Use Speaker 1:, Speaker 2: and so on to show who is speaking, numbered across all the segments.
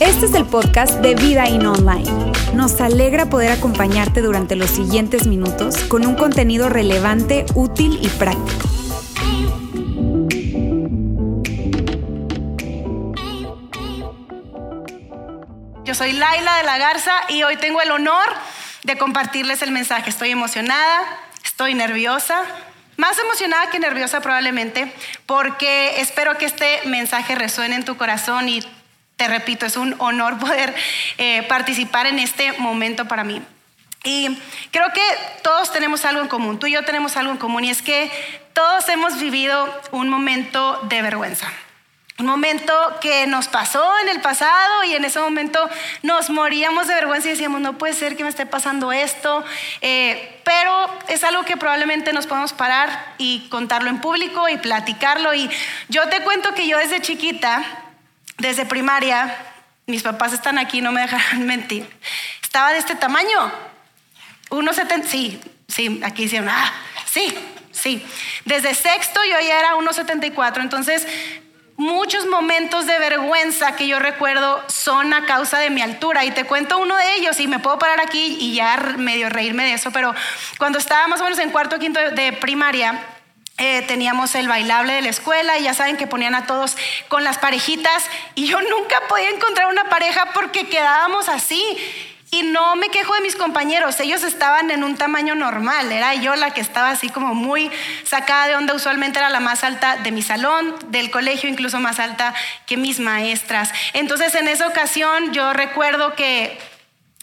Speaker 1: Este es el podcast de Vida In Online. Nos alegra poder acompañarte durante los siguientes minutos con un contenido relevante, útil y práctico.
Speaker 2: Yo soy Laila de la Garza y hoy tengo el honor de compartirles el mensaje. Estoy emocionada, estoy nerviosa, más emocionada que nerviosa probablemente, porque espero que este mensaje resuene en tu corazón y te repito, es un honor poder eh, participar en este momento para mí. Y creo que todos tenemos algo en común, tú y yo tenemos algo en común y es que todos hemos vivido un momento de vergüenza. Un momento que nos pasó en el pasado y en ese momento nos moríamos de vergüenza y decíamos, no puede ser que me esté pasando esto, eh, pero es algo que probablemente nos podemos parar y contarlo en público y platicarlo. Y yo te cuento que yo desde chiquita, desde primaria, mis papás están aquí, no me dejarán mentir, estaba de este tamaño, 1,70, sí, sí, aquí hicieron, ah, sí, sí. Desde sexto yo ya era 1,74, entonces muchos momentos de vergüenza que yo recuerdo son a causa de mi altura. Y te cuento uno de ellos y me puedo parar aquí y ya medio reírme de eso, pero cuando estaba más o menos en cuarto o quinto de primaria, eh, teníamos el bailable de la escuela y ya saben que ponían a todos con las parejitas y yo nunca podía encontrar una pareja porque quedábamos así. Y no me quejo de mis compañeros, ellos estaban en un tamaño normal, era yo la que estaba así como muy sacada de onda, usualmente era la más alta de mi salón, del colegio, incluso más alta que mis maestras. Entonces en esa ocasión yo recuerdo que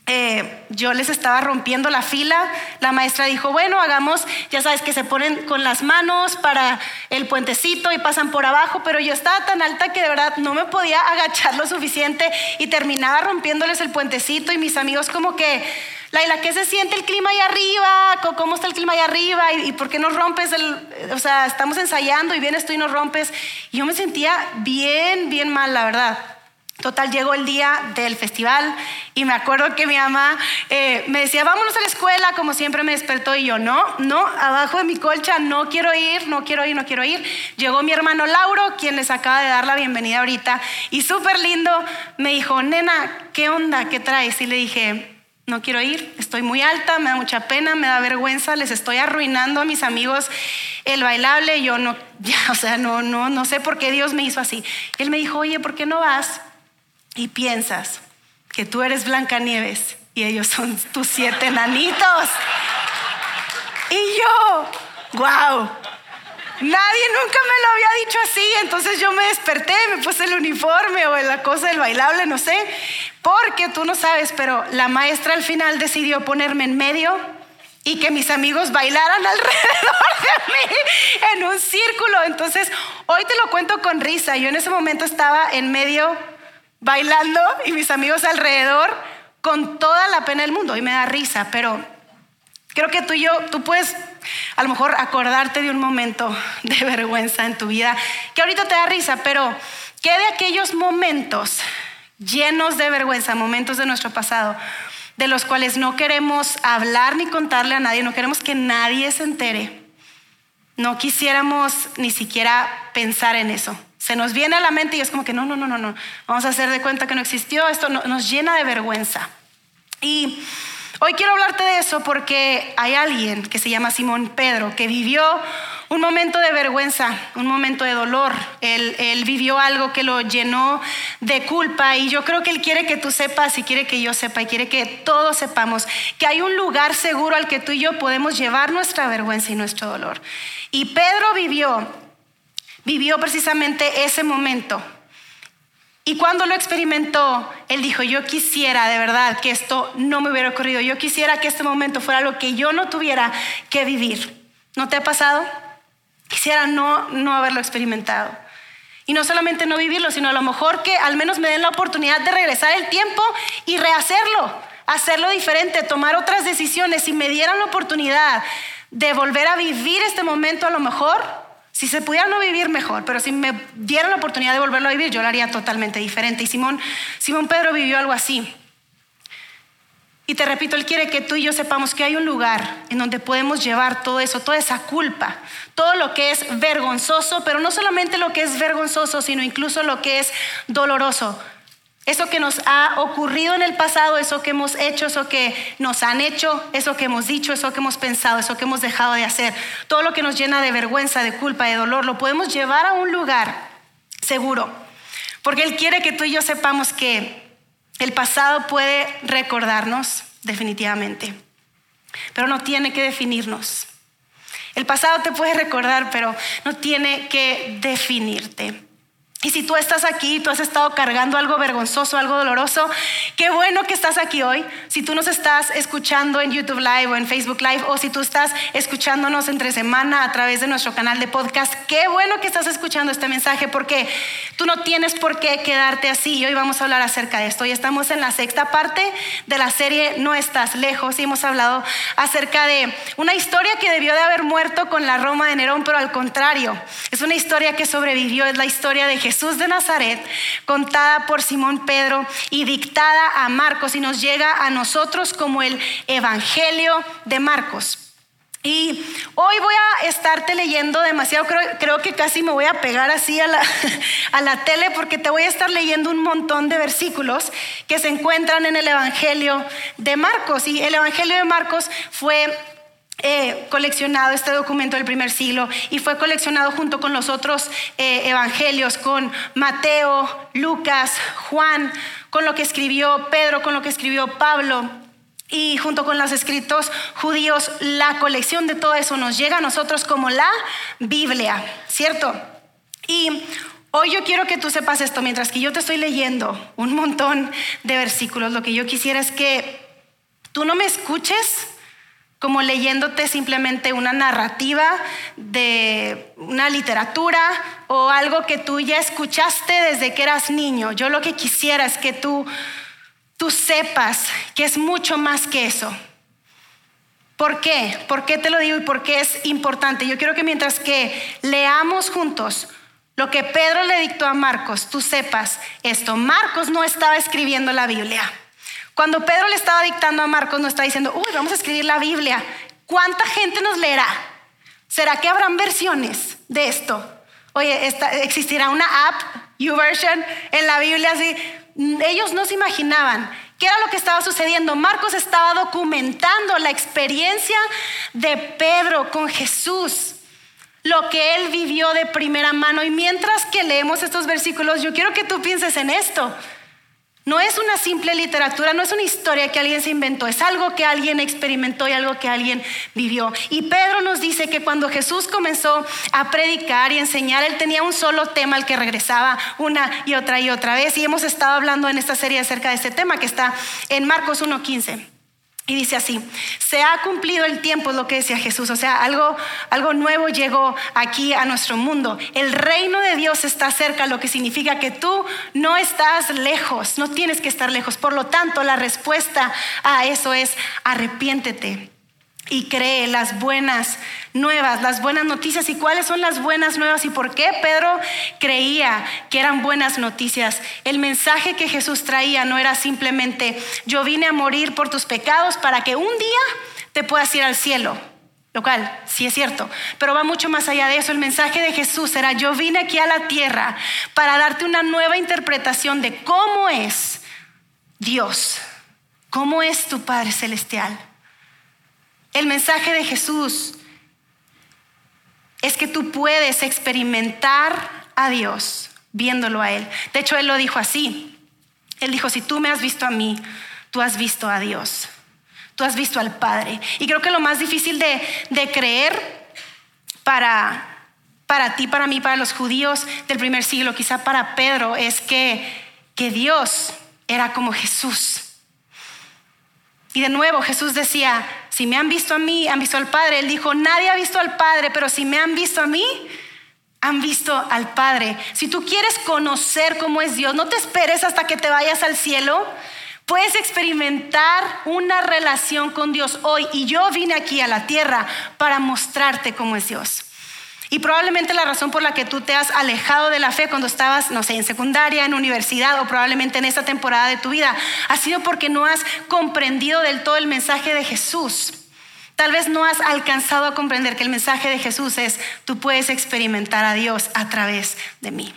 Speaker 2: eh, yo les estaba rompiendo la fila, la maestra dijo, bueno, hagamos, ya sabes que se ponen con las manos para el puentecito y pasan por abajo, pero yo estaba tan alta que de verdad no me podía agachar lo suficiente y terminaba rompiéndoles el puentecito y mis amigos como que, Laila, ¿qué se siente el clima ahí arriba? ¿Cómo está el clima ahí arriba? ¿Y, por qué no rompes el, o sea, estamos ensayando y vienes tú y no rompes? Y yo me sentía bien, bien mal, la verdad. Total, llegó el día del festival y me acuerdo que mi mamá eh, me decía, vámonos a la escuela, como siempre me despertó y yo, no, no, abajo de mi colcha, no quiero ir, no quiero ir, no quiero ir. Llegó mi hermano Lauro, quien les acaba de dar la bienvenida ahorita, y súper lindo, me dijo, nena, ¿qué onda? ¿Qué traes? Y le dije, no quiero ir, estoy muy alta, me da mucha pena, me da vergüenza, les estoy arruinando a mis amigos el bailable, yo no, ya, o sea, no, no, no sé por qué Dios me hizo así. Él me dijo, oye, ¿por qué no vas? Y piensas que tú eres Blancanieves y ellos son tus siete nanitos. Y yo, wow, nadie nunca me lo había dicho así. Entonces yo me desperté, me puse el uniforme o la cosa del bailable, no sé, porque tú no sabes, pero la maestra al final decidió ponerme en medio y que mis amigos bailaran alrededor de mí en un círculo. Entonces, hoy te lo cuento con risa. Yo en ese momento estaba en medio bailando y mis amigos alrededor con toda la pena del mundo. Y me da risa, pero creo que tú y yo, tú puedes a lo mejor acordarte de un momento de vergüenza en tu vida, que ahorita te da risa, pero ¿qué de aquellos momentos llenos de vergüenza, momentos de nuestro pasado, de los cuales no queremos hablar ni contarle a nadie, no queremos que nadie se entere? No quisiéramos ni siquiera pensar en eso. Se nos viene a la mente y es como que no, no, no, no, no. Vamos a hacer de cuenta que no existió. Esto nos llena de vergüenza. Y hoy quiero hablarte de eso porque hay alguien que se llama Simón Pedro que vivió un momento de vergüenza, un momento de dolor. Él, él, vivió algo que lo llenó de culpa y yo creo que Él quiere que tú sepas y quiere que yo sepa y quiere que todos sepamos que hay un lugar seguro al que tú y yo podemos llevar nuestra vergüenza y nuestro dolor. Y Pedro vivió vivió precisamente ese momento. Y cuando lo experimentó, él dijo, yo quisiera de verdad que esto no me hubiera ocurrido, yo quisiera que este momento fuera algo que yo no tuviera que vivir. ¿No te ha pasado? Quisiera no, no haberlo experimentado. Y no solamente no vivirlo, sino a lo mejor que al menos me den la oportunidad de regresar el tiempo y rehacerlo, hacerlo diferente, tomar otras decisiones. Si me dieran la oportunidad de volver a vivir este momento, a lo mejor si se pudiera no vivir mejor, pero si me dieran la oportunidad de volverlo a vivir, yo lo haría totalmente diferente. Y Simón, Simón Pedro vivió algo así. Y te repito, Él quiere que tú y yo sepamos que hay un lugar en donde podemos llevar todo eso, toda esa culpa, todo lo que es vergonzoso, pero no solamente lo que es vergonzoso, sino incluso lo que es doloroso. Eso que nos ha ocurrido en el pasado, eso que hemos hecho, eso que nos han hecho, eso que hemos dicho, eso que hemos pensado, eso que hemos dejado de hacer, todo lo que nos llena de vergüenza, de culpa, de dolor, lo podemos llevar a un lugar seguro. Porque Él quiere que tú y yo sepamos que el pasado puede recordarnos, definitivamente, pero no tiene que definirnos. El pasado te puede recordar, pero no tiene que definirte. Y si tú estás aquí, tú has estado cargando algo vergonzoso, algo doloroso, qué bueno que estás aquí hoy. Si tú nos estás escuchando en YouTube Live o en Facebook Live o si tú estás escuchándonos entre semana a través de nuestro canal de podcast, qué bueno que estás escuchando este mensaje porque tú no tienes por qué quedarte así. Y hoy vamos a hablar acerca de esto. Y estamos en la sexta parte de la serie No estás lejos y hemos hablado acerca de una historia que debió de haber muerto con la Roma de Nerón, pero al contrario, es una historia que sobrevivió, es la historia de Jesús de Nazaret, contada por Simón Pedro y dictada a Marcos y nos llega a nosotros como el Evangelio de Marcos. Y hoy voy a estarte leyendo demasiado, creo, que casi me voy a pegar así a la, a la tele porque te voy a estar leyendo un montón de versículos que se encuentran en el Evangelio de Marcos. Y el Evangelio de Marcos fue eh, coleccionado este documento del primer siglo y fue coleccionado junto con los otros eh, evangelios, con Mateo, Lucas, Juan, con lo que escribió Pedro, con lo que escribió Pablo. Y junto con los escritos judíos, la colección de todo eso nos llega a nosotros como la Biblia, ¿cierto? Y hoy yo quiero que tú sepas esto, mientras que yo te estoy leyendo un montón de versículos, lo que yo quisiera es que tú no me escuches como leyéndote simplemente una narrativa de una literatura o algo que tú ya escuchaste desde que eras niño. Yo lo que quisiera es que tú, tú sepas que es mucho más que eso. ¿Por qué? ¿Por qué te lo digo y por qué es importante? Yo quiero que mientras que leamos juntos lo que Pedro le dictó a Marcos, tú sepas esto. Marcos no estaba escribiendo la Biblia. Cuando Pedro le estaba dictando a Marcos, no está diciendo, uy, vamos a escribir la Biblia. ¿Cuánta gente nos leerá? ¿Será que habrán versiones de esto? Oye, ¿existirá una app, YouVersion, en la Biblia así? Ellos no se imaginaban qué era lo que estaba sucediendo. Marcos estaba documentando la experiencia de Pedro con Jesús lo que él vivió de primera mano. Y mientras que leemos estos versículos, yo quiero que tú pienses en esto. No es una simple literatura, no es una historia que alguien se inventó, es algo que alguien experimentó y algo que alguien vivió. Y Pedro nos dice que cuando Jesús comenzó a predicar y enseñar, él tenía un solo tema al que regresaba una y otra y otra vez. Y hemos estado hablando en esta serie acerca de este tema que está en Marcos 1.15. Y dice así, se ha cumplido el tiempo, es lo que decía Jesús, o sea, algo, algo nuevo llegó aquí a nuestro mundo. El reino de Dios está cerca, lo que significa que tú no estás lejos, no tienes que estar lejos. Por lo tanto, la respuesta a eso es arrepiéntete y cree las buenas nuevas, las buenas noticias. ¿Y cuáles son las buenas nuevas y por qué Pedro creía que eran buenas noticias? El mensaje que Jesús traía no era simplemente yo vine a morir por tus pecados para que un día te puedas ir al cielo. Lo cual sí es cierto, pero va mucho más allá de eso. El mensaje de Jesús era, yo vine aquí a la tierra para darte una nueva interpretación de cómo es Dios, cómo es tu Padre Celestial. El mensaje de Jesús es que tú puedes experimentar a Dios viéndolo a Él. De hecho, Él lo dijo así. Él dijo, si tú me has visto a mí, tú has visto a Dios. Tú has visto al Padre. Y creo que lo más difícil de, creer para, para ti, para mí, para los judíos del primer siglo, quizá para Pedro, es que, que Dios era como Jesús. Y de nuevo Jesús decía, si me han visto a mí, han visto al Padre. Él dijo, nadie ha visto al Padre, pero si me han visto a mí, han visto al Padre. Si tú quieres conocer cómo es Dios, no te esperes hasta que te vayas al cielo. Puedes experimentar una relación con Dios hoy. Y yo vine aquí a la tierra para mostrarte cómo es Dios. Y probablemente la razón por la que tú te has alejado de la fe cuando estabas, no sé, en secundaria, en universidad o probablemente en esta temporada de tu vida, ha sido porque no has comprendido del todo el mensaje de Jesús. Tal vez no has alcanzado a comprender que el mensaje de Jesús es, tú puedes experimentar a Dios a través de mí.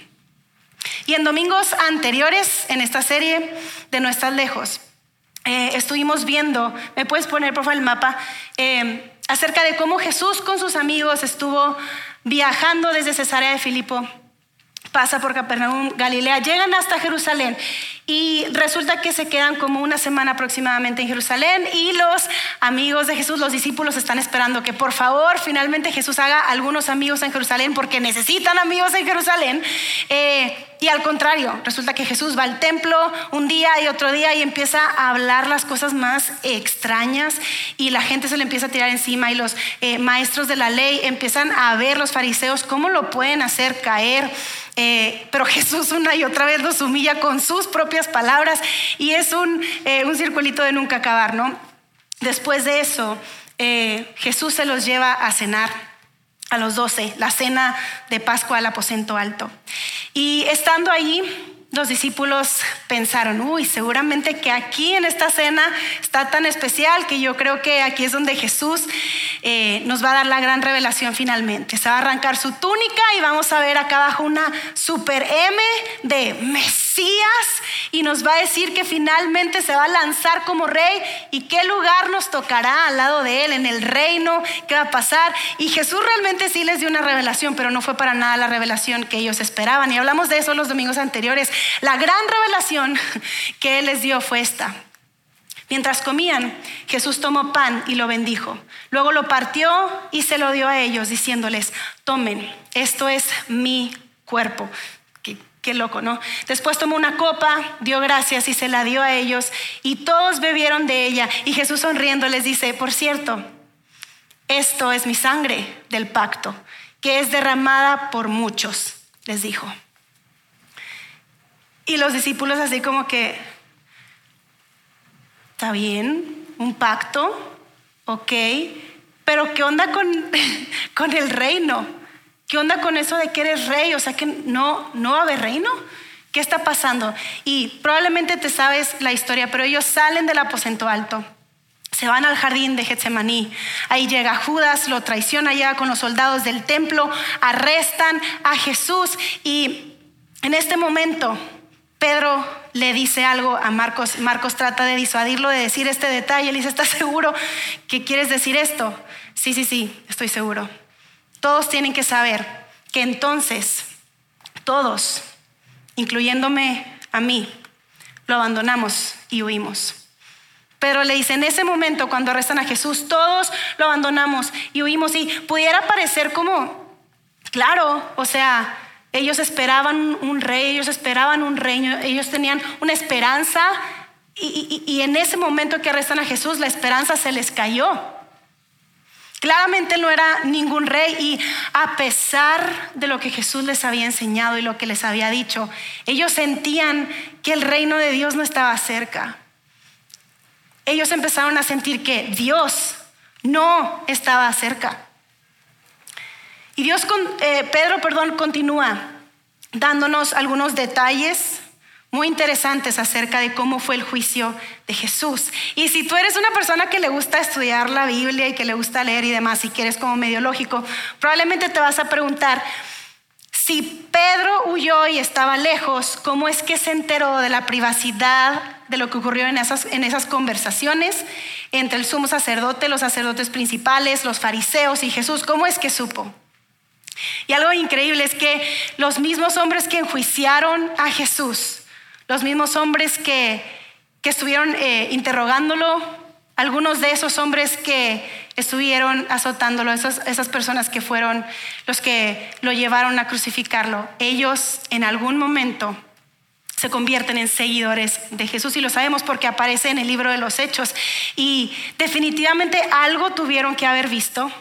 Speaker 2: Y en domingos anteriores en esta serie de No estás lejos, eh, estuvimos viendo, me puedes poner por favor el mapa, eh, acerca de cómo Jesús con sus amigos estuvo viajando desde Cesarea de Filipo, pasa por Capernaum, Galilea, llegan hasta Jerusalén y resulta que se quedan como una semana aproximadamente en Jerusalén y los amigos de Jesús, los discípulos están esperando que por favor finalmente Jesús haga algunos amigos en Jerusalén porque necesitan amigos en Jerusalén. Eh, y al contrario, resulta que Jesús va al templo un día y otro día y empieza a hablar las cosas más extrañas y la gente se le empieza a tirar encima y los eh, maestros de la ley empiezan a ver los fariseos cómo lo pueden hacer caer. Eh, pero Jesús una y otra vez los humilla con sus propias palabras y es un, eh, un circulito de nunca acabar, ¿no? Después de eso, Jesús se los lleva a cenar a los doce, la cena de Pascua al aposento alto. Y estando allí, los discípulos pensaron, uy, seguramente que aquí en esta cena está tan especial que yo creo que aquí es donde Jesús eh, nos va a dar la gran revelación finalmente. Se va a arrancar su túnica y vamos a ver acá abajo una super M de Y nos va a decir que finalmente se va a lanzar como rey y qué lugar nos tocará al lado de él en el reino, qué va a pasar. Y Jesús realmente sí les dio una revelación, pero no fue para nada la revelación que ellos esperaban. Y hablamos de eso los domingos anteriores. La gran revelación que Él les dio fue esta. Mientras comían, Jesús tomó pan y lo bendijo. Luego lo partió y se lo dio a ellos, diciéndoles, tomen, esto es mi cuerpo. Qué, loco, ¿no? Después tomó una copa, dio gracias y se la dio a ellos y todos bebieron de ella. Y Jesús sonriendo les dice, por cierto, esto es mi sangre del pacto, que es derramada por muchos, les dijo. Y los discípulos así como que, está bien, un pacto, ok, pero ¿qué onda con, con el reino? ¿Qué onda con eso de que eres rey? O sea que no, no va a haber reino. ¿Qué está pasando? Y probablemente te sabes la historia, pero ellos salen del aposento alto. Se van al jardín de Getsemaní. Ahí llega Judas, lo traiciona, llega con los soldados del templo, arrestan a Jesús y en este momento Pedro le dice algo a Marcos, Marcos trata de disuadirlo de decir este detalle, le dice, ¿estás seguro que quieres decir esto? Sí, sí, sí, estoy seguro. Todos tienen que saber que entonces todos, incluyéndome a mí, lo abandonamos y huimos. Pedro le dice, en ese momento cuando arrestan a Jesús, todos lo abandonamos y huimos. Y pudiera parecer como, claro, o sea, ellos esperaban un rey, ellos esperaban un reino, ellos tenían una esperanza y, en ese momento que arrestan a Jesús, la esperanza se les cayó. Claramente no era ningún rey y a pesar de lo que Jesús les había enseñado y lo que les había dicho, ellos sentían que el reino de Dios no estaba cerca. Ellos empezaron a sentir que Dios no estaba cerca. Y Dios, eh, Pedro, perdón, continúa dándonos algunos detalles muy interesantes acerca de cómo fue el juicio de Jesús. Y si tú eres una persona que le gusta estudiar la Biblia y que le gusta leer y demás, y que eres como medio lógico, probablemente te vas a preguntar, si Pedro huyó y estaba lejos, ¿cómo es que se enteró de la privacidad de lo que ocurrió en esas, en esas conversaciones entre el sumo sacerdote, los sacerdotes principales, los fariseos y Jesús? ¿Cómo es que supo? Y algo increíble es que los mismos hombres que enjuiciaron a Jesús, los mismos hombres que, estuvieron eh, interrogándolo, algunos de esos hombres que estuvieron azotándolo, esas, esas personas que fueron los que lo llevaron a crucificarlo, ellos en algún momento se convierten en seguidores de Jesús y lo sabemos porque aparece en el libro de los Hechos. Y definitivamente algo tuvieron que haber visto,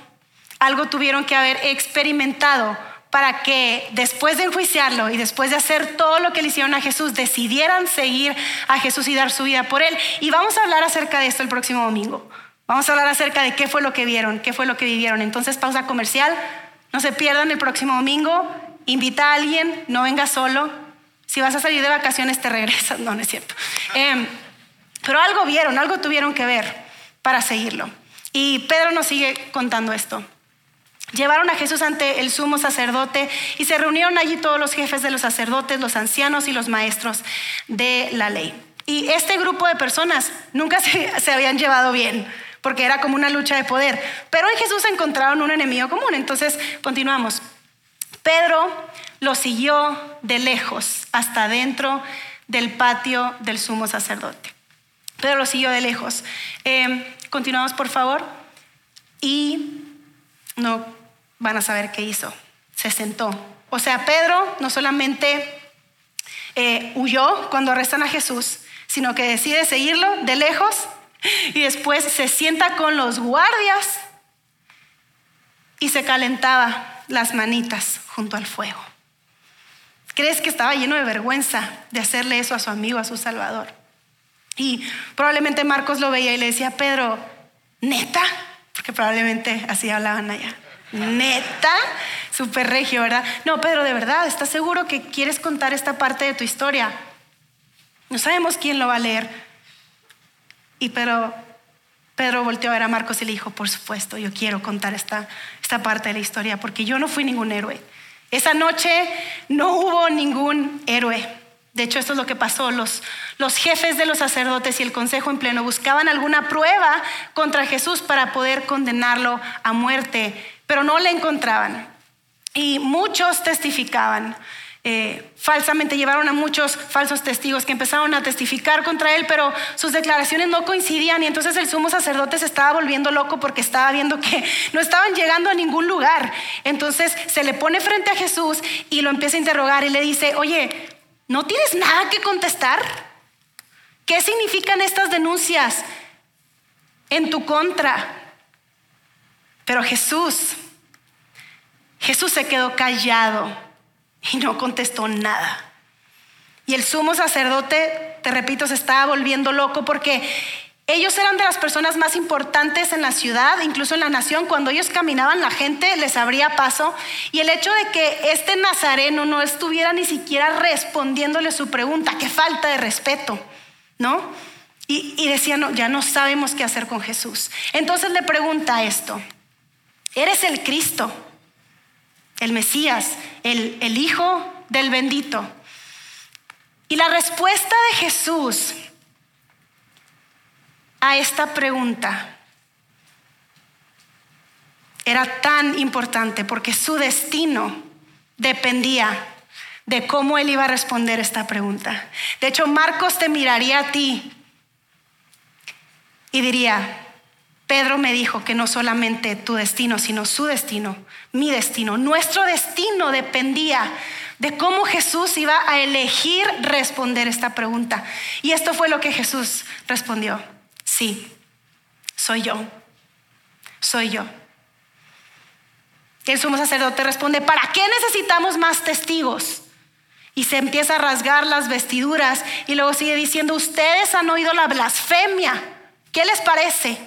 Speaker 2: algo tuvieron que haber experimentado para que después de enjuiciarlo y después de hacer todo lo que le hicieron a Jesús, decidieran seguir a Jesús y dar su vida por él. Y vamos a hablar acerca de esto el próximo domingo. Vamos a hablar acerca de qué fue lo que vieron, qué fue lo que vivieron. Entonces, pausa comercial, No se pierdan el próximo domingo. Invita a alguien, no venga solo. Si vas a salir de vacaciones, te regresas. No, no es cierto. Em, pero algo vieron, algo tuvieron que ver para seguirlo. Y Pedro nos sigue contando esto. Llevaron a Jesús ante el sumo sacerdote y se reunieron allí todos los jefes de los sacerdotes, los ancianos y los maestros de la ley. Y este grupo de personas nunca se, habían llevado bien, porque era como una lucha de poder. Pero en Jesús encontraron un enemigo común. Entonces, continuamos. Pedro lo siguió de lejos hasta dentro del patio del sumo sacerdote. Pedro lo siguió de lejos. Eh, continuamos, por favor. Y no van a saber qué hizo. Se sentó. O sea, Pedro no solamente eh, huyó cuando arrestan a Jesús, sino que decide seguirlo de lejos y después se sienta con los guardias y se calentaba las manitas junto al fuego. ¿Crees que estaba lleno de vergüenza de hacerle eso a su amigo, a su Salvador? Y probablemente Marcos lo veía y le decía, Pedro, neta, porque probablemente así hablaban allá. Neta, súper regio, ¿verdad? No, Pedro, de verdad, ¿estás seguro que quieres contar esta parte de tu historia? No sabemos quién lo va a leer. Y Pedro, Pedro volteó a ver a Marcos y le dijo, por supuesto, yo quiero contar esta, esta parte de la historia, porque yo no fui ningún héroe. Esa noche no hubo ningún héroe. De hecho, esto es lo que pasó. Los, los jefes de los sacerdotes y el consejo en pleno buscaban alguna prueba contra Jesús para poder condenarlo a muerte pero no le encontraban. Y muchos testificaban. Eh, falsamente llevaron a muchos falsos testigos que empezaron a testificar contra él, pero sus declaraciones no coincidían y entonces el sumo sacerdote se estaba volviendo loco porque estaba viendo que no estaban llegando a ningún lugar. Entonces se le pone frente a Jesús y lo empieza a interrogar y le dice, oye, ¿no tienes nada que contestar? ¿Qué significan estas denuncias en tu contra? Pero Jesús, Jesús se quedó callado y no contestó nada. Y el sumo sacerdote, te repito, se estaba volviendo loco porque ellos eran de las personas más importantes en la ciudad, incluso en la nación. Cuando ellos caminaban, la gente les abría paso. Y el hecho de que este nazareno no estuviera ni siquiera respondiéndole su pregunta, qué falta de respeto, ¿no? Y, y decían, no, ya no sabemos qué hacer con Jesús. Entonces le pregunta esto. Eres el Cristo, el Mesías, el, el Hijo del bendito. Y la respuesta de Jesús a esta pregunta era tan importante porque su destino dependía de cómo él iba a responder esta pregunta. De hecho, Marcos te miraría a ti y diría, Pedro me dijo que no solamente tu destino, sino su destino, mi destino, nuestro destino dependía de cómo Jesús iba a elegir responder esta pregunta. Y esto fue lo que Jesús respondió. Sí, soy yo, soy yo. el sumo sacerdote responde, ¿para qué necesitamos más testigos? Y se empieza a rasgar las vestiduras y luego sigue diciendo, ustedes han oído la blasfemia. ¿Qué les parece?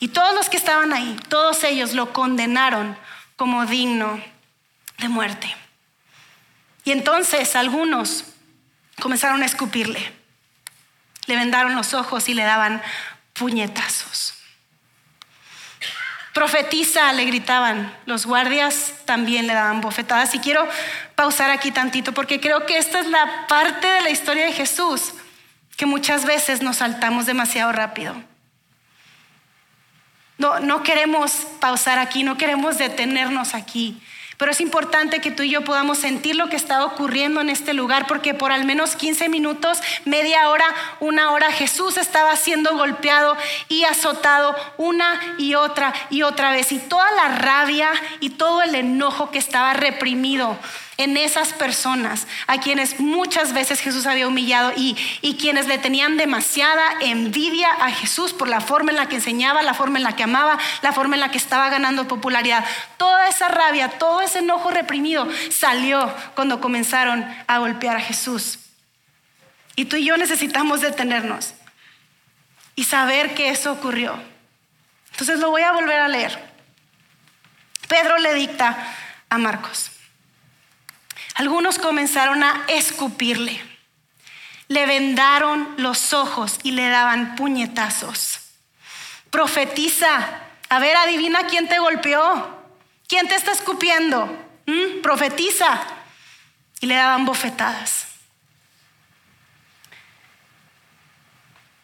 Speaker 2: Y todos los que estaban ahí, todos ellos lo condenaron como digno de muerte. Y entonces algunos comenzaron a escupirle, le vendaron los ojos y le daban puñetazos. Profetiza, le gritaban. Los guardias también le daban bofetadas. Y quiero pausar aquí tantito porque creo que esta es la parte de la historia de Jesús que muchas veces nos saltamos demasiado rápido. No, no queremos pausar aquí, no queremos detenernos aquí. Pero es importante que tú y yo podamos sentir lo que está ocurriendo en este lugar, porque por al menos 15 minutos, media hora, una hora, Jesús estaba siendo golpeado y azotado una y otra y otra vez. Y toda la rabia y todo el enojo que estaba reprimido en esas personas a quienes muchas veces Jesús había humillado y, y quienes le tenían demasiada envidia a Jesús por la forma en la que enseñaba, la forma en la que amaba, la forma en la que estaba ganando popularidad. Toda esa rabia, todo ese enojo reprimido salió cuando comenzaron a golpear a Jesús. Y tú y yo necesitamos detenernos y saber que eso ocurrió. Entonces lo voy a volver a leer. Pedro le dicta a Marcos. Algunos comenzaron a escupirle, le vendaron los ojos y le daban puñetazos. Profetiza, a ver, adivina quién te golpeó, quién te está escupiendo. ¿Mm? Profetiza. Y le daban bofetadas.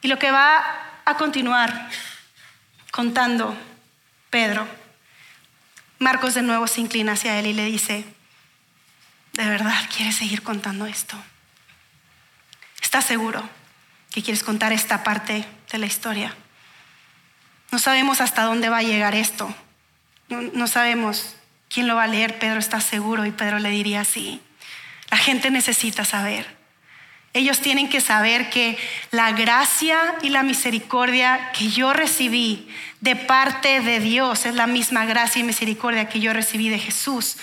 Speaker 2: Y lo que va a continuar contando Pedro, Marcos de nuevo se inclina hacia él y le dice, ¿de verdad quieres seguir contando esto? ¿Estás seguro que quieres contar esta parte de la historia? No sabemos hasta dónde va a llegar esto. No, sabemos quién lo va a leer. Pedro está seguro y Pedro le diría sí. La gente necesita saber. Ellos tienen que saber que la gracia y la misericordia que yo recibí de parte de Dios es la misma gracia y misericordia que yo recibí de Jesús.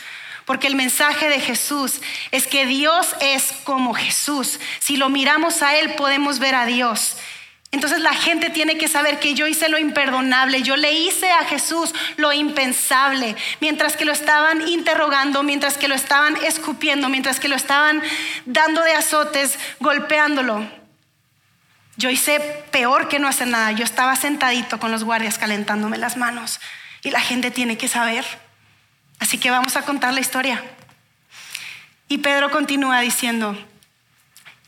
Speaker 2: Porque el mensaje de Jesús es que Dios es como Jesús. Si lo miramos a Él podemos ver a Dios. Entonces la gente tiene que saber que yo hice lo imperdonable, yo le hice a Jesús lo impensable, mientras que lo estaban interrogando, mientras que lo estaban escupiendo, mientras que lo estaban dando de azotes, golpeándolo. Yo hice peor que no hacer nada, yo estaba sentadito con los guardias calentándome las manos y la gente tiene que saber. Así que vamos a contar la historia. Y Pedro continúa diciendo,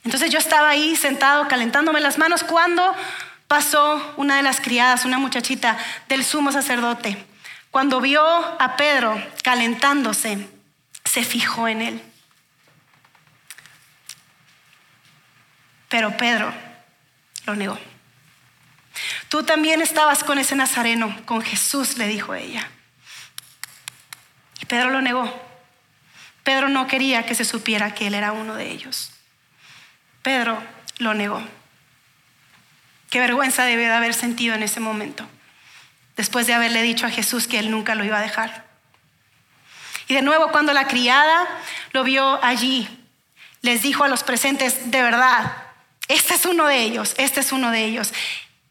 Speaker 2: entonces yo estaba ahí sentado calentándome las manos cuando pasó una de las criadas, una muchachita del sumo sacerdote. Cuando vio a Pedro calentándose, se fijó en él. Pero Pedro lo negó. Tú también estabas con ese nazareno, con Jesús, le dijo ella. Pedro lo negó. Pedro no quería que se supiera que él era uno de ellos. Pedro lo negó. Qué vergüenza debe de haber sentido en ese momento, después de haberle dicho a Jesús que él nunca lo iba a dejar. Y de nuevo, cuando la criada lo vio allí, les dijo a los presentes, de verdad, este es uno de ellos, este es uno de ellos.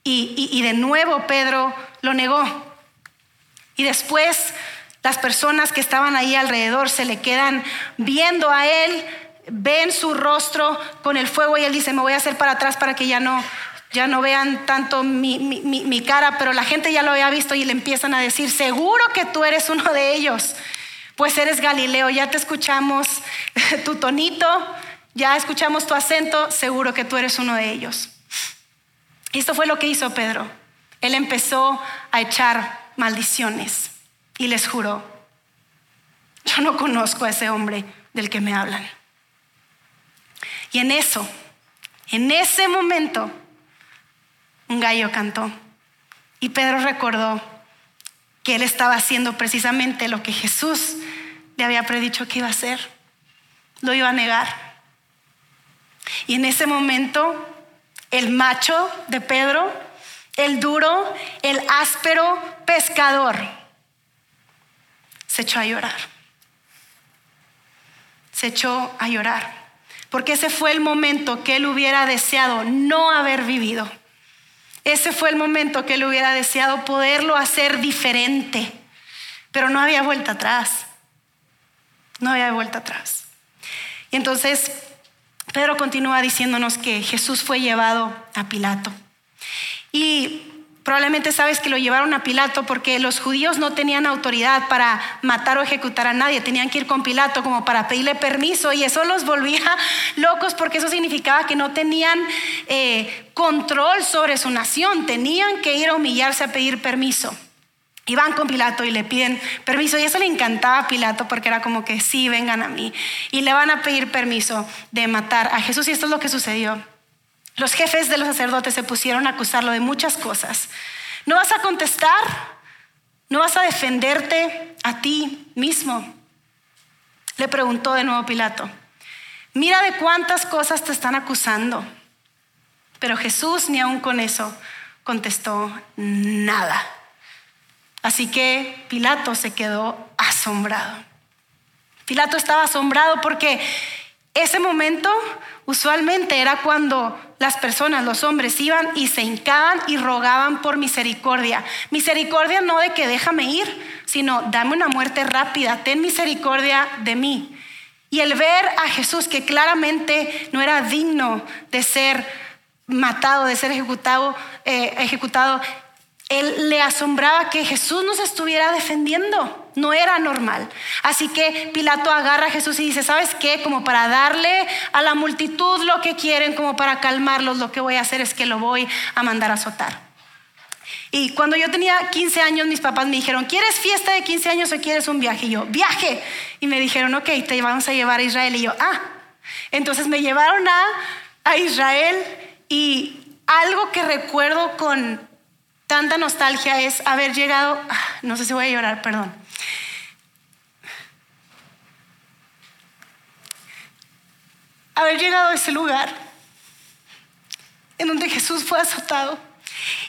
Speaker 2: Y de nuevo Pedro lo negó. Y después las personas que estaban ahí alrededor se le quedan viendo a él ven su rostro con el fuego y él dice, me voy a hacer para atrás para que ya no, ya no vean tanto mi, mi, cara, pero la gente ya lo había visto y le empiezan a decir, seguro que tú eres uno de ellos, pues eres Galileo, ya te escuchamos tu tonito, ya escuchamos tu acento, seguro que tú eres uno de ellos. Esto fue lo que hizo Pedro. Él empezó a echar maldiciones y les juró, yo no conozco a ese hombre del que me hablan. Y en eso, en ese momento, un gallo cantó. Y Pedro recordó que él estaba haciendo precisamente lo que Jesús le había predicho que iba a hacer. Lo iba a negar. Y en ese momento, el macho de Pedro, el duro, el áspero pescador, se echó a llorar. Se echó a llorar porque ese fue el momento que él hubiera deseado no haber vivido. Ese fue el momento que él hubiera deseado poderlo hacer diferente, pero no había vuelta atrás. No había vuelta atrás. Y entonces Pedro continúa diciéndonos que Jesús fue llevado a Pilato. Y Probablemente sabes que lo llevaron a Pilato porque los judíos no tenían autoridad para matar o ejecutar a nadie, tenían que ir con Pilato como para pedirle permiso y eso los volvía locos porque eso significaba que no tenían eh, control sobre su nación, tenían que ir a humillarse a pedir permiso. Y van con Pilato y le piden permiso. Y eso le encantaba a Pilato porque era como que sí, vengan a mí. Y le van a pedir permiso de matar a Jesús. Y esto es lo que sucedió. Los jefes de los sacerdotes se pusieron a acusarlo de muchas cosas. ¿No vas a contestar? ¿No vas a defenderte a ti mismo? Le preguntó de nuevo Pilato. Mira de cuántas cosas te están acusando. Pero Jesús ni aun con eso contestó nada. Así que Pilato se quedó asombrado. Pilato estaba asombrado porque ese momento usualmente era cuando las personas, los hombres, iban y se hincaban y rogaban por misericordia. Misericordia no de que déjame ir, sino dame una muerte rápida, ten misericordia de mí. Y el ver a Jesús que claramente no era digno de ser matado, de ser ejecutado, eh, ejecutado él le asombraba que Jesús nos estuviera defendiendo. No era normal. Así que Pilato agarra a Jesús y dice, ¿sabes qué? Como para darle a la multitud lo que quieren, como para calmarlos, lo que voy a hacer es que lo voy a mandar a azotar. Y cuando yo tenía 15 años, mis papás me dijeron, ¿quieres fiesta de 15 años o quieres un viaje? Y yo, viaje. Y me dijeron, ok, te vamos a llevar a Israel. Y yo, ah. Entonces me llevaron a, a Israel y algo que recuerdo con Tanta nostalgia es haber llegado, ah, no sé si voy a llorar, perdón. Haber llegado a ese lugar en donde Jesús fue azotado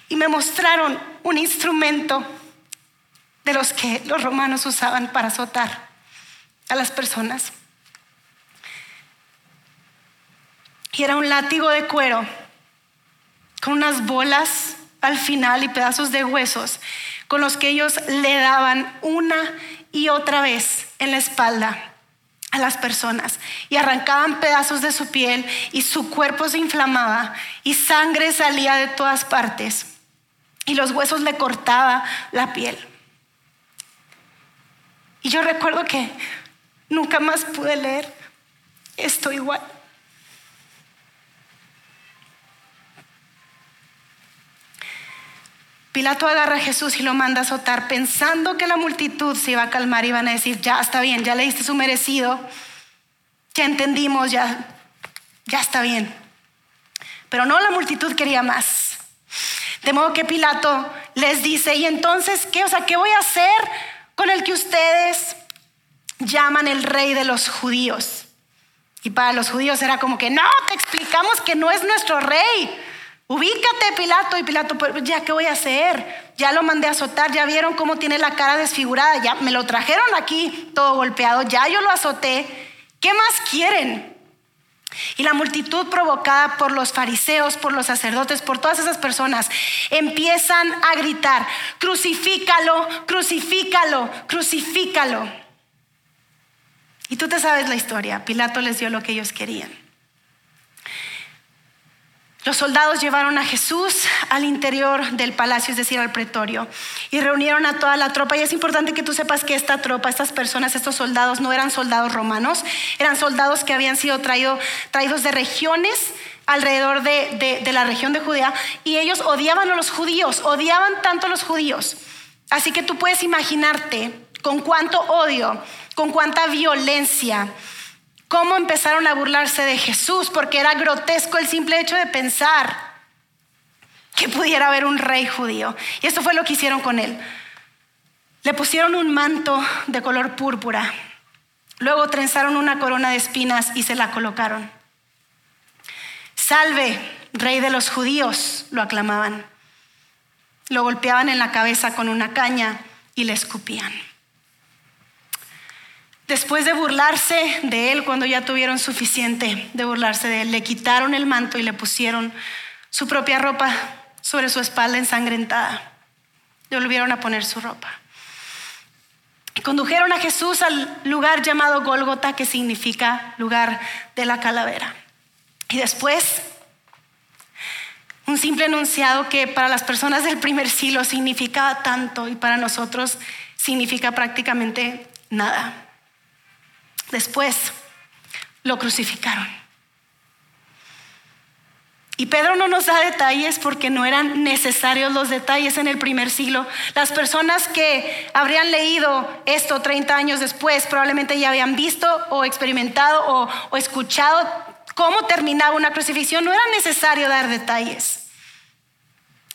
Speaker 2: y me mostraron un instrumento de los que los romanos usaban para azotar a las personas. Y era un látigo de cuero con unas bolas al final y pedazos de huesos con los que ellos le daban una y otra vez en la espalda a las personas y arrancaban pedazos de su piel y su cuerpo se inflamaba y sangre salía de todas partes y los huesos le cortaba la piel. Y yo recuerdo que nunca más pude leer esto igual. Pilato agarra a Jesús y lo manda a azotar pensando que la multitud se iba a calmar y iban a decir, ya está bien, ya le diste su merecido, ya entendimos, ya, ya está bien. Pero no, la multitud quería más. De modo que Pilato les dice, ¿y entonces qué? O sea, ¿qué voy a hacer con el que ustedes llaman el rey de los judíos? Y para los judíos era como que, no, te explicamos que no es nuestro rey. Ubícate, Pilato. Y Pilato, pues, ya, ¿qué voy a hacer? Ya lo mandé a azotar, ya vieron cómo tiene la cara desfigurada, ya me lo trajeron aquí todo golpeado, ya yo lo azoté. ¿Qué más quieren? Y la multitud provocada por los fariseos, por los sacerdotes, por todas esas personas, empiezan a gritar, crucifícalo, crucifícalo, crucifícalo. Y tú te sabes la historia, Pilato les dio lo que ellos querían. Los soldados llevaron a Jesús al interior del palacio, es decir, al pretorio, y reunieron a toda la tropa. Y es importante que tú sepas que esta tropa, estas personas, estos soldados no eran soldados romanos, eran soldados que habían sido traídos de regiones alrededor de, la región de Judea, y ellos odiaban a los judíos, odiaban tanto a los judíos. Así que tú puedes imaginarte con cuánto odio, con cuánta violencia cómo empezaron a burlarse de Jesús, porque era grotesco el simple hecho de pensar que pudiera haber un rey judío. Y esto fue lo que hicieron con él. Le pusieron un manto de color púrpura, luego trenzaron una corona de espinas y se la colocaron. Salve, rey de los judíos, lo aclamaban. Lo golpeaban en la cabeza con una caña y le escupían. Después de burlarse de él cuando ya tuvieron suficiente de burlarse de él, le quitaron el manto y le pusieron su propia ropa sobre su espalda ensangrentada. Le volvieron a poner su ropa. Condujeron a Jesús al lugar llamado Gólgota, que significa lugar de la calavera. Y después, un simple enunciado que para las personas del primer siglo significaba tanto y para nosotros significa prácticamente nada. Después lo crucificaron. Y Pedro no nos da detalles porque no eran necesarios los detalles en el primer siglo. Las personas que habrían leído esto 30 años después probablemente ya habían visto o experimentado o, o escuchado cómo terminaba una crucifixión. No era necesario dar detalles.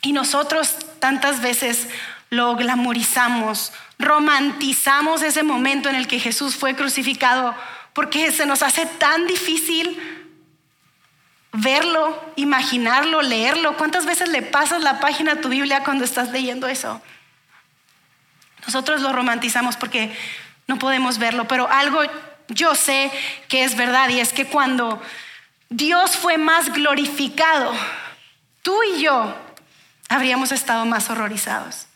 Speaker 2: Y nosotros tantas veces lo glamorizamos, romantizamos ese momento en el que Jesús fue crucificado, porque se nos hace tan difícil verlo, imaginarlo, leerlo. ¿Cuántas veces le pasas la página a tu Biblia cuando estás leyendo eso? Nosotros lo romantizamos porque no podemos verlo, pero algo yo sé que es verdad y es que cuando Dios fue más glorificado, tú y yo habríamos estado más horrorizados.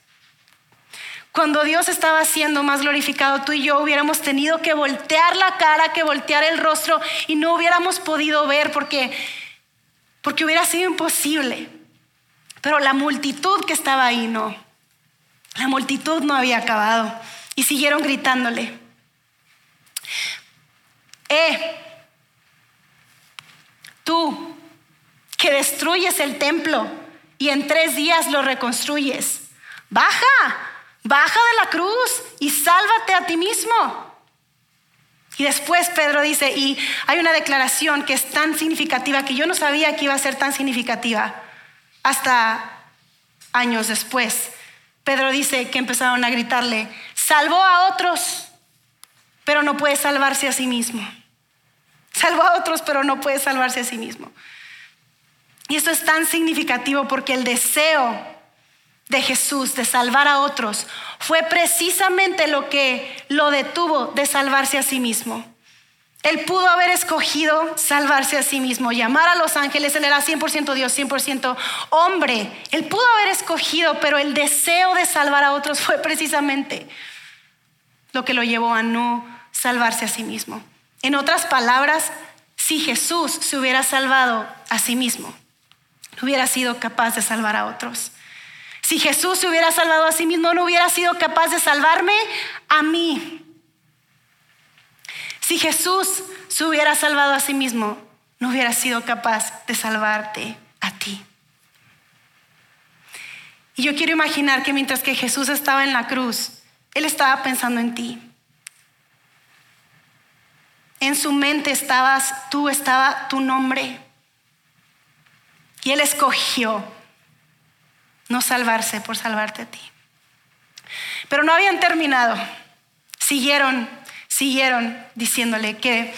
Speaker 2: Cuando Dios estaba siendo más glorificado, tú y yo hubiéramos tenido que voltear la cara, que voltear el rostro y no hubiéramos podido ver porque, porque hubiera sido imposible. Pero la multitud que estaba ahí no. La multitud no había acabado y siguieron gritándole. Eh, tú que destruyes el templo y en tres días lo reconstruyes, baja Baja de la cruz y sálvate a ti mismo. Y después Pedro dice, y hay una declaración que es tan significativa que yo no sabía que iba a ser tan significativa hasta años después. Pedro dice que empezaron a gritarle, salvó a otros, pero no puede salvarse a sí mismo. Salvó a otros, pero no puede salvarse a sí mismo. Y esto es tan significativo porque el deseo de Jesús de salvar a otros fue precisamente lo que lo detuvo de salvarse a sí mismo. Él pudo haber escogido salvarse a sí mismo, llamar a los ángeles, él era 100% Dios, 100% hombre. Él pudo haber escogido, pero el deseo de salvar a otros fue precisamente lo que lo llevó a no salvarse a sí mismo. En otras palabras, si Jesús se hubiera salvado a sí mismo, no hubiera sido capaz de salvar a otros. Si Jesús se hubiera salvado a sí mismo, no hubiera sido capaz de salvarme a mí. Si Jesús se hubiera salvado a sí mismo, no hubiera sido capaz de salvarte a ti. Y yo quiero imaginar que mientras que Jesús estaba en la cruz, Él estaba pensando en ti. En su mente estabas tú, estaba tu nombre. Y Él escogió no salvarse por salvarte a ti. Pero no habían terminado. Siguieron, siguieron diciéndole que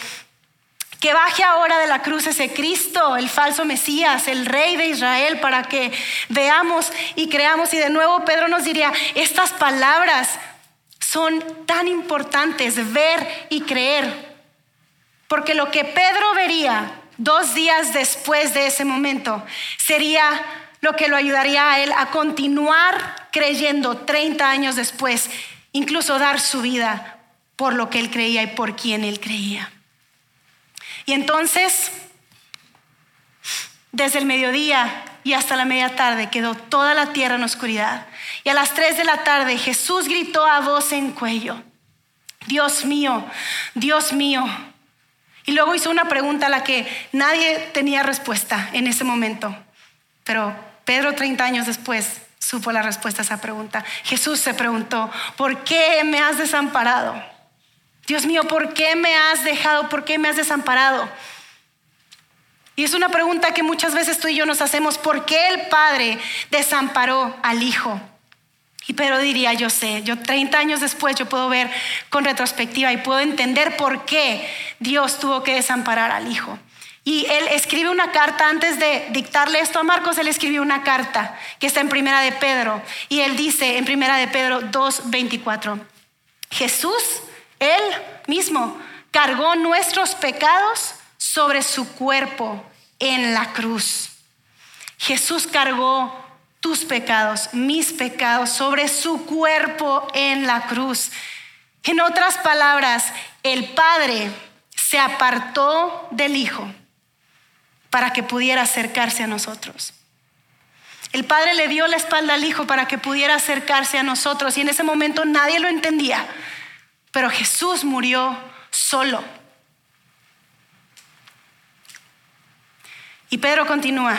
Speaker 2: que baje ahora de la cruz ese Cristo, el falso Mesías, el rey de Israel, para que veamos y creamos. Y de nuevo Pedro nos diría, estas palabras son tan importantes, ver y creer. Porque lo que Pedro vería dos días después de ese momento sería lo que lo ayudaría a él a continuar creyendo 30 años después, incluso dar su vida por lo que él creía y por quien él creía. Y entonces, desde el mediodía y hasta la media tarde quedó toda la tierra en oscuridad. Y a las 3 de la tarde Jesús gritó a voz en cuello, Dios mío, Dios mío. Y luego hizo una pregunta a la que nadie tenía respuesta en ese momento. Pero Pedro 30 años después supo la respuesta a esa pregunta. Jesús se preguntó, ¿por qué me has desamparado? Dios mío, ¿por qué me has dejado? ¿Por qué me has desamparado? Y es una pregunta que muchas veces tú y yo nos hacemos, ¿por qué el Padre desamparó al Hijo? Y Pedro diría, yo sé, yo 30 años después yo puedo ver con retrospectiva y puedo entender por qué Dios tuvo que desamparar al Hijo. Y él escribe una carta antes de dictarle esto a Marcos, él escribió una carta que está en Primera de Pedro. Y él dice en Primera de Pedro 2:24, Jesús, él mismo, cargó nuestros pecados sobre su cuerpo en la cruz. Jesús cargó tus pecados, mis pecados, sobre su cuerpo en la cruz. En otras palabras, el Padre se apartó del Hijo para que pudiera acercarse a nosotros. El Padre le dio la espalda al Hijo para que pudiera acercarse a nosotros y en ese momento nadie lo entendía, pero Jesús murió solo. Y Pedro continúa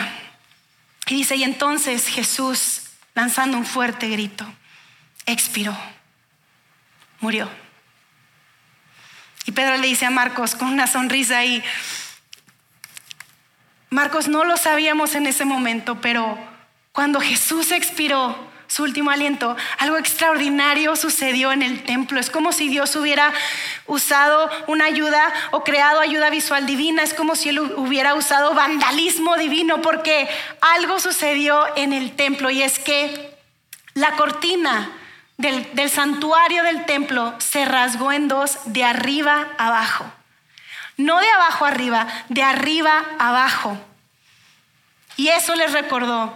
Speaker 2: y dice, y entonces Jesús, lanzando un fuerte grito, expiró, murió. Y Pedro le dice a Marcos con una sonrisa ahí, Marcos no lo sabíamos en ese momento, pero cuando Jesús expiró su último aliento, algo extraordinario sucedió en el templo. Es como si Dios hubiera usado una ayuda o creado ayuda visual divina. Es como si Él hubiera usado vandalismo divino porque algo sucedió en el templo y es que la cortina del, del santuario del templo se rasgó en dos de arriba abajo. No de abajo arriba, de arriba abajo. Y eso les recordó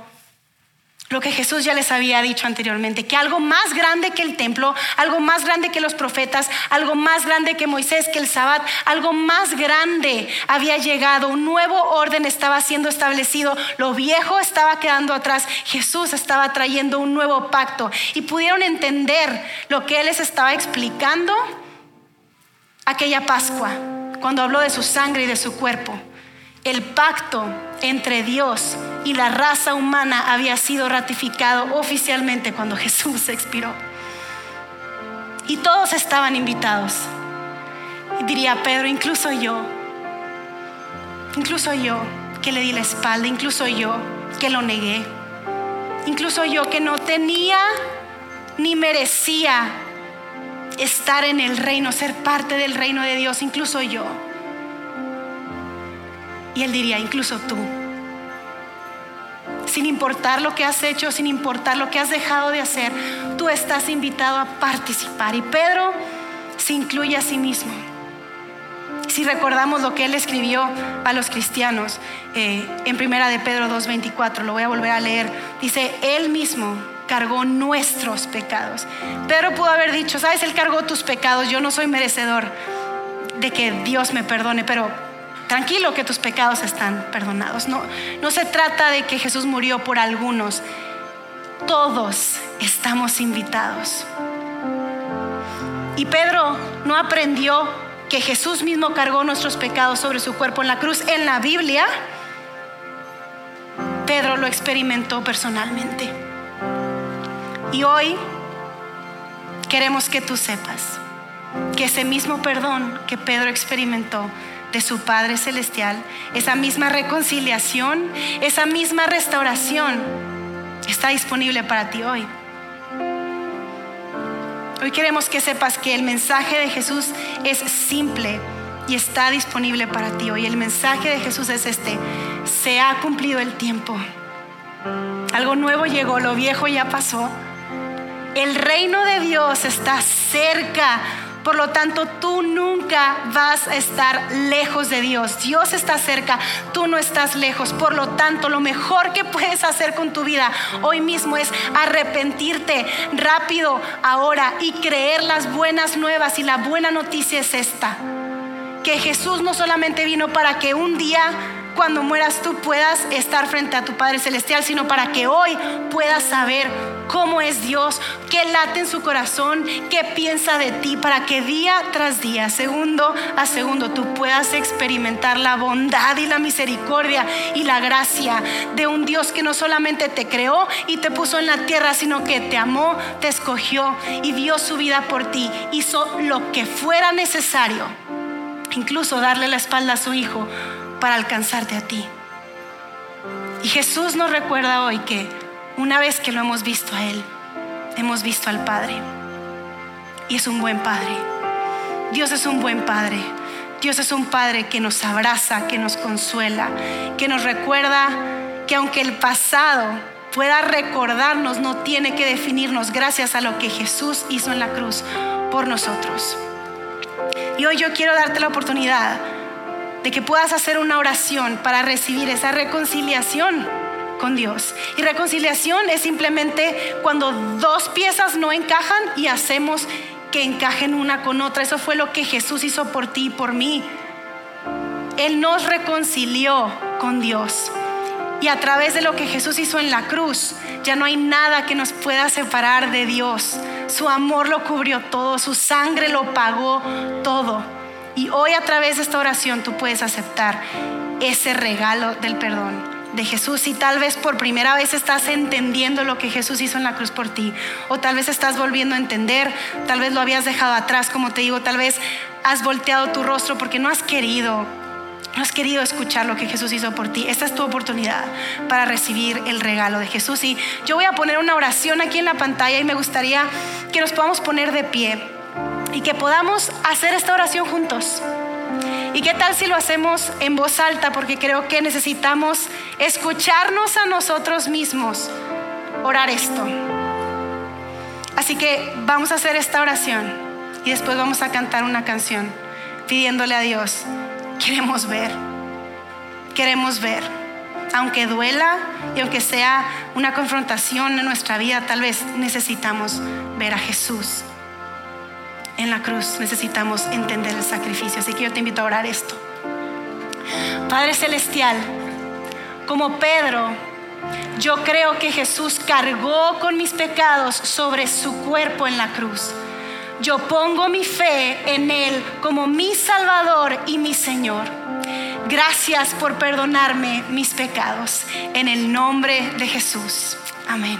Speaker 2: lo que Jesús ya les había dicho anteriormente, que algo más grande que el templo, algo más grande que los profetas, algo más grande que Moisés, que el Sabbat, algo más grande había llegado, un nuevo orden estaba siendo establecido, lo viejo estaba quedando atrás, Jesús estaba trayendo un nuevo pacto. Y pudieron entender lo que Él les estaba explicando aquella Pascua, cuando habló de su sangre y de su cuerpo. El pacto entre Dios y la raza humana había sido ratificado oficialmente cuando Jesús expiró. Y todos estaban invitados. Y diría Pedro, incluso yo, incluso yo que le di la espalda, incluso yo que lo negué, incluso yo que no tenía ni merecía estar en el reino, ser parte del reino de Dios, incluso yo. Y él diría, incluso tú sin importar lo que has hecho, sin importar lo que has dejado de hacer, tú estás invitado a participar. Y Pedro se incluye a sí mismo. Si recordamos lo que él escribió a los cristianos eh, en primera de Pedro 2.24, lo voy a volver a leer, dice, él mismo cargó nuestros pecados. Pedro pudo haber dicho, sabes, él cargó tus pecados, yo no soy merecedor de que Dios me perdone, pero Tranquilo que tus pecados están perdonados. No, no se trata de que Jesús murió por algunos. Todos estamos invitados. Y Pedro no aprendió que Jesús mismo cargó nuestros pecados sobre su cuerpo en la cruz en la Biblia. Pedro lo experimentó personalmente. Y hoy queremos que tú sepas que ese mismo perdón que Pedro experimentó de su Padre Celestial, esa misma reconciliación, esa misma restauración está disponible para ti hoy. Hoy queremos que sepas que el mensaje de Jesús es simple y está disponible para ti hoy. El mensaje de Jesús es este, se ha cumplido el tiempo. Algo nuevo llegó, lo viejo ya pasó. El reino de Dios está cerca por lo tanto, tú nunca vas a estar lejos de Dios. Dios está cerca, tú no estás lejos. Por lo tanto, lo mejor que puedes hacer con tu vida hoy mismo es arrepentirte rápido ahora y creer las buenas nuevas. Y la buena noticia es esta, que Jesús no solamente vino para que un día cuando mueras tú puedas estar frente a tu Padre Celestial, sino para que hoy puedas saber cómo es Dios, qué late en su corazón, qué piensa de ti, para que día tras día, segundo a segundo, tú puedas experimentar la bondad y la misericordia y la gracia de un Dios que no solamente te creó y te puso en la tierra, sino que te amó, te escogió y dio su vida por ti, hizo lo que fuera necesario, incluso darle la espalda a su Hijo para alcanzarte a ti. Y Jesús nos recuerda hoy que una vez que lo hemos visto a Él, hemos visto al Padre. Y es un buen Padre. Dios es un buen Padre. Dios es un Padre que nos abraza, que nos consuela, que nos recuerda que aunque el pasado pueda recordarnos, no tiene que definirnos gracias a lo que Jesús hizo en la cruz por nosotros. Y hoy yo quiero darte la oportunidad de que puedas hacer una oración para recibir esa reconciliación con Dios. Y reconciliación es simplemente cuando dos piezas no encajan y hacemos que encajen una con otra. Eso fue lo que Jesús hizo por ti y por mí. Él nos reconcilió con Dios. Y a través de lo que Jesús hizo en la cruz, ya no hay nada que nos pueda separar de Dios. Su amor lo cubrió todo, su sangre lo pagó todo. Y hoy a través de esta oración tú puedes aceptar ese regalo del perdón de Jesús y tal vez por primera vez estás entendiendo lo que Jesús hizo en la cruz por ti o tal vez estás volviendo a entender, tal vez lo habías dejado atrás, como te digo, tal vez has volteado tu rostro porque no has querido no has querido escuchar lo que Jesús hizo por ti. Esta es tu oportunidad para recibir el regalo de Jesús. Y yo voy a poner una oración aquí en la pantalla y me gustaría que nos podamos poner de pie y que podamos hacer esta oración juntos. ¿Y qué tal si lo hacemos en voz alta? Porque creo que necesitamos escucharnos a nosotros mismos orar esto. Así que vamos a hacer esta oración y después vamos a cantar una canción pidiéndole a Dios, queremos ver, queremos ver, aunque duela y aunque sea una confrontación en nuestra vida, tal vez necesitamos ver a Jesús en la cruz, necesitamos entender el sacrificio. Así que yo te invito a orar esto. Padre Celestial, como Pedro, yo creo que Jesús cargó con mis pecados sobre su cuerpo en la cruz. Yo pongo mi fe en Él como mi Salvador y mi Señor. Gracias por perdonarme mis pecados. En el nombre de Jesús. Amén.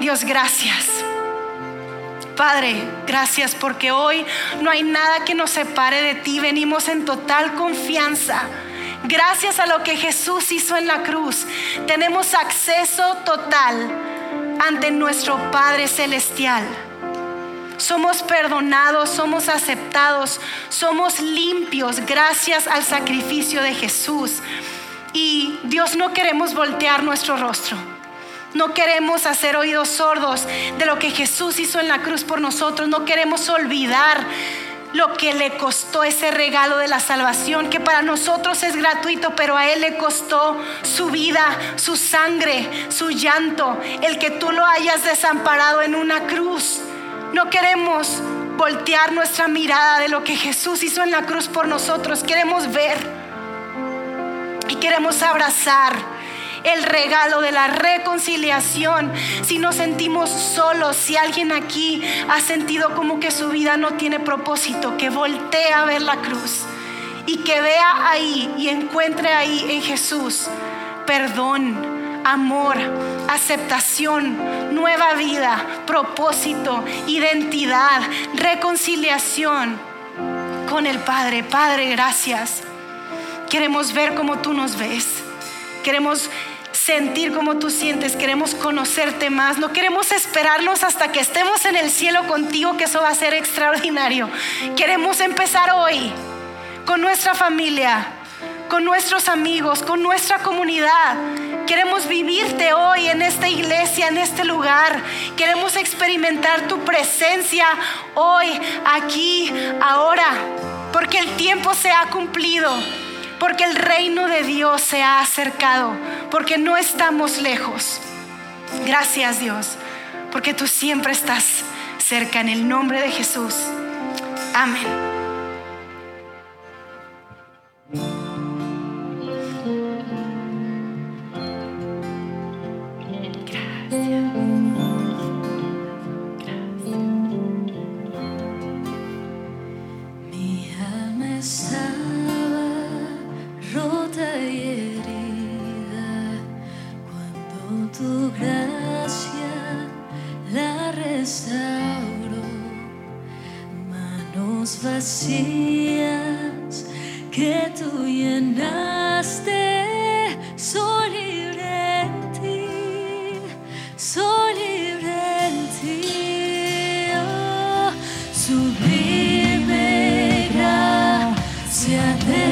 Speaker 2: Dios, gracias. Padre, gracias porque hoy no hay nada que nos separe de ti. Venimos en total confianza Gracias a lo que Jesús hizo en la cruz, tenemos acceso total ante nuestro Padre Celestial. Somos perdonados, somos aceptados, somos limpios gracias al sacrificio de Jesús. Y Dios no queremos voltear nuestro rostro. No queremos hacer oídos sordos de lo que Jesús hizo en la cruz por nosotros. No queremos olvidar lo que le costó ese regalo de la salvación, que para nosotros es gratuito, pero a Él le costó su vida, su sangre, su llanto, el que tú lo hayas desamparado en una cruz. No queremos voltear nuestra mirada de lo que Jesús hizo en la cruz por nosotros, queremos ver y queremos abrazar el regalo de la reconciliación. Si nos sentimos solos, si alguien aquí ha sentido como que su vida no tiene propósito, que voltee a ver la cruz y que vea ahí y encuentre ahí en Jesús perdón, amor, aceptación, nueva vida, propósito, identidad, reconciliación con el Padre. Padre, gracias. Queremos ver como tú nos ves. Queremos sentir como tú sientes, queremos conocerte más, no queremos esperarnos hasta que estemos en el cielo contigo, que eso va a ser extraordinario. Queremos empezar hoy con nuestra familia, con nuestros amigos, con nuestra comunidad. Queremos vivirte hoy en esta iglesia, en este lugar. Queremos experimentar tu presencia hoy, aquí, ahora, porque el tiempo se ha cumplido porque el reino de Dios se ha acercado, porque no estamos lejos. Gracias Dios, porque tú siempre estás cerca en el nombre de Jesús. Amén.
Speaker 1: Gracias. tu gracia
Speaker 3: la restauro, manos vacías que tú llenaste, soy libre en ti, soy libre en ti, oh, sublime gracia de